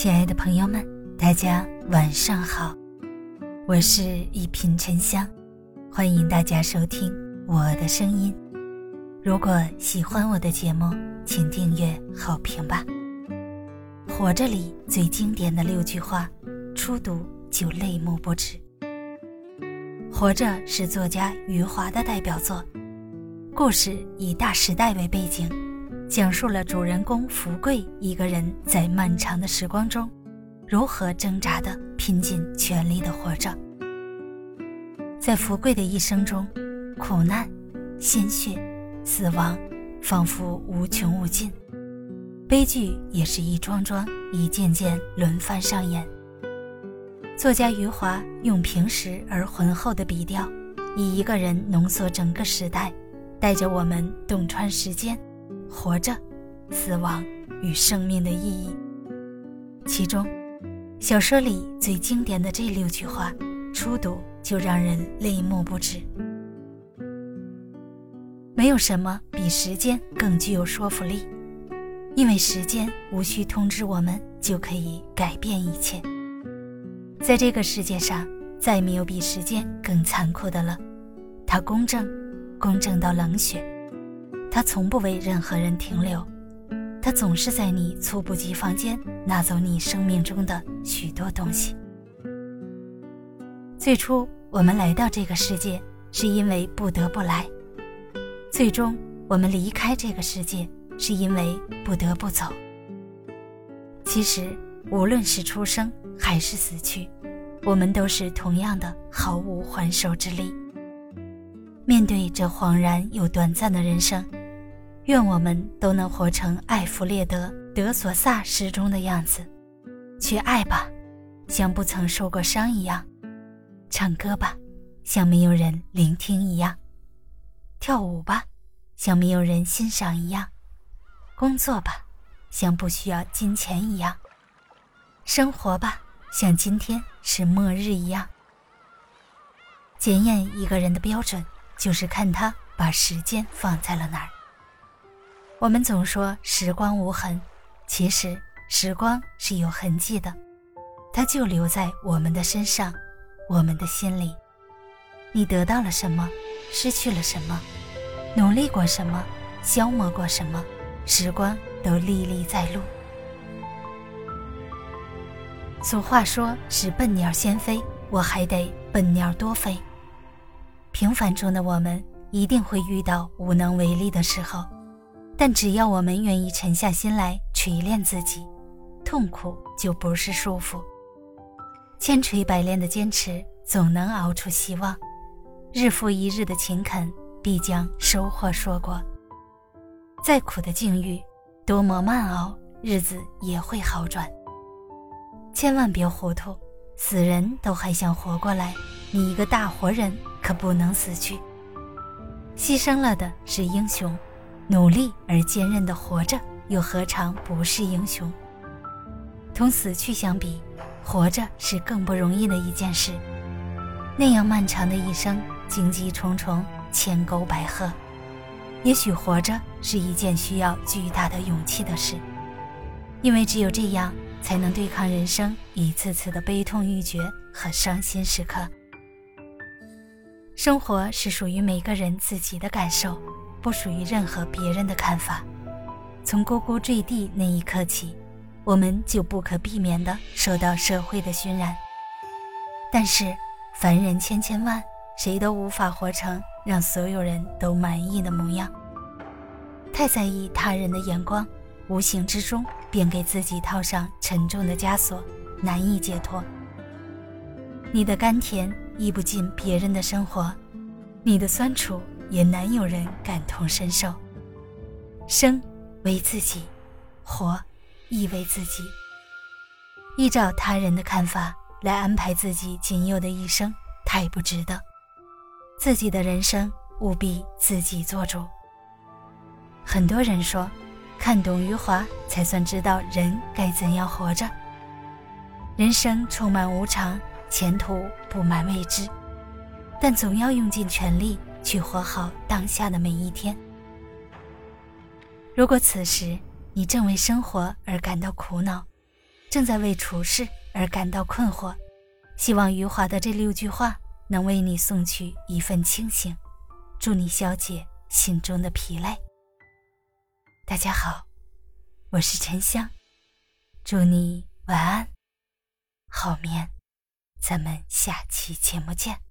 亲爱的朋友们，大家晚上好，我是一品沉香，欢迎大家收听我的声音。如果喜欢我的节目，请订阅好评吧。活着里最经典的六句话，初读就泪目不止。活着是作家余华的代表作，故事以大时代为背景。讲述了主人公福贵一个人在漫长的时光中，如何挣扎的拼尽全力的活着。在福贵的一生中，苦难、鲜血、死亡，仿佛无穷无尽，悲剧也是一桩桩、一件件轮番上演。作家余华用平实而浑厚的笔调，以一个人浓缩整个时代，带着我们洞穿时间。活着、死亡与生命的意义。其中，小说里最经典的这六句话，初读就让人泪目不止。没有什么比时间更具有说服力，因为时间无需通知我们就可以改变一切。在这个世界上，再没有比时间更残酷的了。它公正，公正到冷血。他从不为任何人停留，他总是在你猝不及防间拿走你生命中的许多东西。最初我们来到这个世界是因为不得不来，最终我们离开这个世界是因为不得不走。其实无论是出生还是死去，我们都是同样的毫无还手之力。面对这恍然又短暂的人生。愿我们都能活成艾弗列德·德索萨诗中的样子，去爱吧，像不曾受过伤一样；唱歌吧，像没有人聆听一样；跳舞吧，像没有人欣赏一样；工作吧，像不需要金钱一样；生活吧，像今天是末日一样。检验一个人的标准，就是看他把时间放在了哪儿。我们总说时光无痕，其实时光是有痕迹的，它就留在我们的身上，我们的心里。你得到了什么，失去了什么，努力过什么，消磨过什么，时光都历历在目。俗话说是笨鸟先飞，我还得笨鸟多飞。平凡中的我们一定会遇到无能为力的时候。但只要我们愿意沉下心来锤炼自己，痛苦就不是束缚。千锤百炼的坚持，总能熬出希望；日复一日的勤恳，必将收获硕果。再苦的境遇，多么慢熬，日子也会好转。千万别糊涂，死人都还想活过来，你一个大活人可不能死去。牺牲了的是英雄。努力而坚韧的活着，又何尝不是英雄？同死去相比，活着是更不容易的一件事。那样漫长的一生，荆棘重重，千沟百壑，也许活着是一件需要巨大的勇气的事，因为只有这样，才能对抗人生一次次的悲痛欲绝和伤心时刻。生活是属于每个人自己的感受。不属于任何别人的看法。从呱呱坠地那一刻起，我们就不可避免地受到社会的熏染。但是，凡人千千万，谁都无法活成让所有人都满意的模样。太在意他人的眼光，无形之中便给自己套上沉重的枷锁，难以解脱。你的甘甜溢不进别人的生活，你的酸楚。也难有人感同身受。生为自己，活亦为自己。依照他人的看法来安排自己仅有的一生，太不值得。自己的人生务必自己做主。很多人说，看懂余华才算知道人该怎样活着。人生充满无常，前途布满未知，但总要用尽全力。去活好当下的每一天。如果此时你正为生活而感到苦恼，正在为处事而感到困惑，希望余华的这六句话能为你送去一份清醒，助你消解心中的疲累。大家好，我是沉香，祝你晚安，好眠，咱们下期节目见。